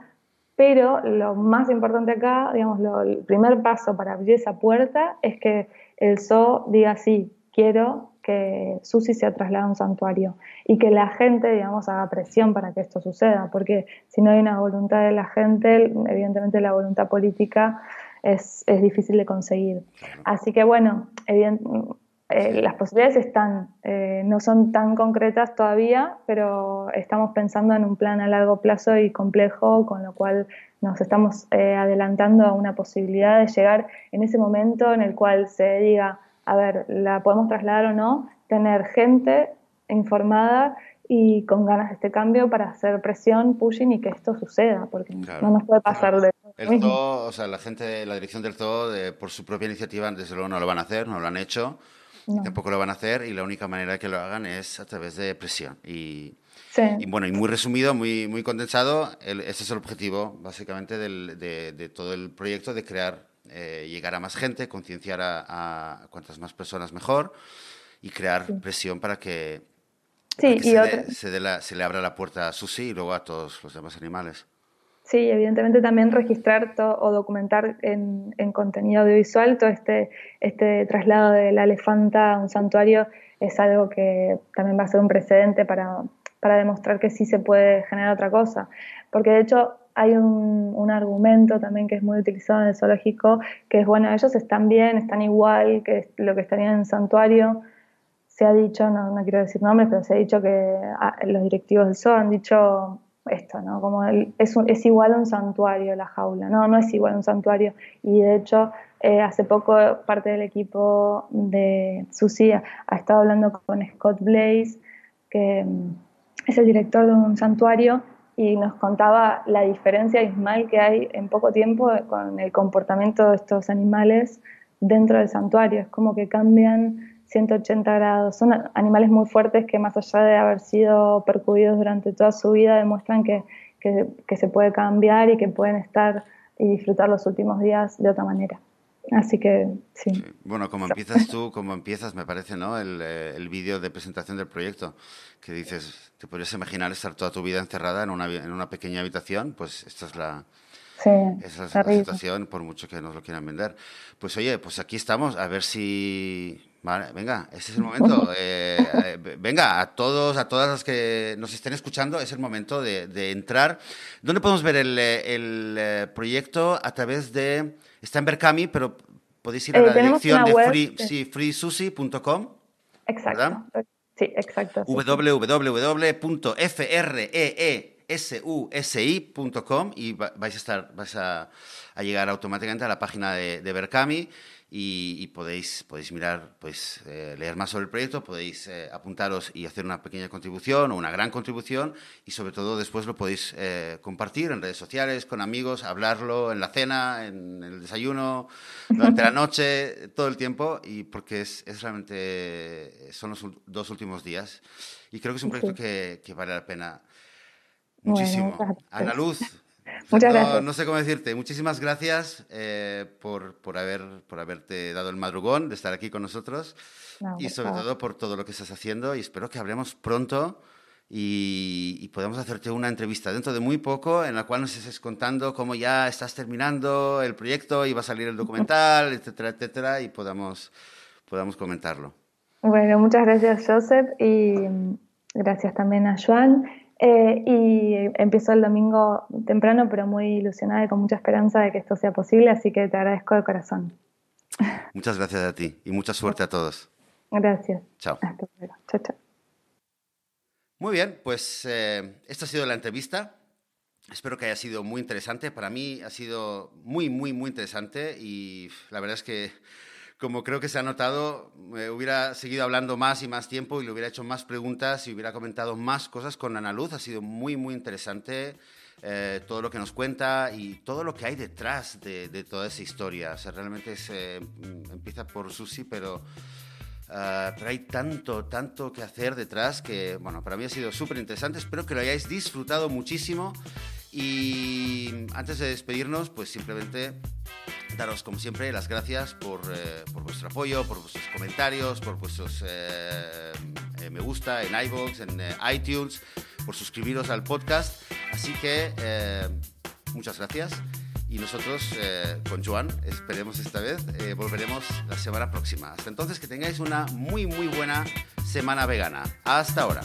pero lo más importante acá, digamos, el primer paso para abrir esa puerta es que el zoo diga sí, quiero que Susi sea trasladada a un santuario y que la gente, digamos, haga presión para que esto suceda, porque si no hay una voluntad de la gente, evidentemente la voluntad política es, difícil de conseguir. Así que bueno, eh, las posibilidades están, eh, no son tan concretas todavía, pero estamos pensando en un plan a largo plazo y complejo, con lo cual nos estamos eh, adelantando a una posibilidad de llegar en ese momento en el cual se diga, a ver, la podemos trasladar o no, tener gente informada y con ganas de este cambio para hacer presión, pushing y que esto suceda, porque no nos puede pasar de el zoo, o sea, la gente, la dirección del zoo, por su propia iniciativa, desde luego no lo van a hacer, no lo han hecho, tampoco lo van a hacer y la única manera que lo hagan es a través de presión. Y, y bueno, y muy resumido, muy, muy condensado, ese es el objetivo básicamente del, de, todo el proyecto, de crear, eh, llegar a más gente, concienciar a, cuantas más personas mejor y crear presión para que, sí, y se, le, se, le, abra la puerta a Susi y luego a todos los demás animales. Sí, evidentemente también registrar o documentar en, en, contenido audiovisual todo este, este traslado de la elefanta a un santuario es algo que también va a ser un precedente para, para demostrar que sí se puede generar otra cosa. Porque de hecho hay un, argumento también que es muy utilizado en el zoológico, que es, bueno, ellos están bien, están igual que lo que estarían en el santuario. Se ha dicho, no, quiero decir nombres, pero se ha dicho que ah, los directivos del zoo han dicho esto, ¿no? Como es, igual a un santuario la jaula, no, no es igual a un santuario. Y de hecho, eh, hace poco parte del equipo de Sucia ha estado hablando con Scott Blaze, que es el director de un santuario y nos contaba la diferencia abismal que hay en poco tiempo con el comportamiento de estos animales dentro del santuario. Es como que cambian 180 grados. Son animales muy fuertes que más allá de haber sido percudidos durante toda su vida demuestran que, que se puede cambiar y que pueden estar y disfrutar los últimos días de otra manera. Así que sí. Bueno, como empiezas tú, como empiezas, me parece, ¿no? El, eh, el vídeo de presentación del proyecto, que dices, ¿te podrías imaginar estar toda tu vida encerrada en una, en una pequeña habitación? Pues esta es la, sí, esa es la situación, por mucho que nos lo quieran vender. Pues oye, pues aquí estamos, a ver si... Vale, venga, ese es el momento. Eh, eh, venga, a todos, a todas las que nos estén escuchando, es el momento de, de entrar. ¿Dónde podemos ver el, el proyecto? A través de Está en Berkami, pero podéis ir a eh, la dirección de free, sí, freesusi.com. Exacto. Sí, exacto. www.freesusi.com y vais a estar, vais a, a, llegar automáticamente a la página de, de Berkami y, podéis, podéis mirar, pues, eh, leer más sobre el proyecto, podéis eh, apuntaros y hacer una pequeña contribución o una gran contribución y sobre todo después lo podéis eh, compartir en redes sociales, con amigos, hablarlo en la cena, en el desayuno, durante la noche, todo el tiempo y porque es, es realmente, son los dos últimos días y creo que es un proyecto que, que vale la pena muchísimo. Ana Luz, Muchas gracias. No sé cómo decirte. Muchísimas gracias eh, por, por, haber, por haberte dado el madrugón de estar aquí con nosotros y sobre todo por todo lo que estás haciendo y espero que hablemos pronto y, podamos hacerte una entrevista dentro de muy poco en la cual nos estés contando cómo ya estás terminando el proyecto y va a salir el documental, etcétera, etcétera, y podamos, podamos comentarlo. Bueno, muchas gracias Joseph y gracias también a Joan. Eh, y empiezo el domingo temprano, pero muy ilusionada y con mucha esperanza de que esto sea posible, así que te agradezco de corazón. Muchas gracias a ti y mucha suerte a todos. Gracias. Chao. Hasta luego. Chao, chao. Muy bien, pues eh, esta ha sido la entrevista. Espero que haya sido muy interesante. Para mí ha sido muy, muy, muy interesante y la verdad es que como creo que se ha notado, me hubiera seguido hablando más y más tiempo y le hubiera hecho más preguntas y hubiera comentado más cosas con Ana Luz. Ha sido muy, muy interesante eh, todo lo que nos cuenta y todo lo que hay detrás de, toda esa historia. O realmente se, empieza por Susi, pero, uh, pero hay tanto, tanto que hacer detrás que, bueno, para mí ha sido súper interesante. Espero que lo hayáis disfrutado muchísimo. Y antes de despedirnos, pues simplemente daros como siempre las gracias por, eh, por vuestro apoyo, por vuestros comentarios, por vuestros eh, eh, me gusta en iVoox, en iTunes, por suscribiros al podcast. Así que muchas gracias. Y nosotros con Joan, esperemos esta vez, volveremos la semana próxima. Hasta entonces que tengáis una muy muy buena semana vegana. Hasta ahora.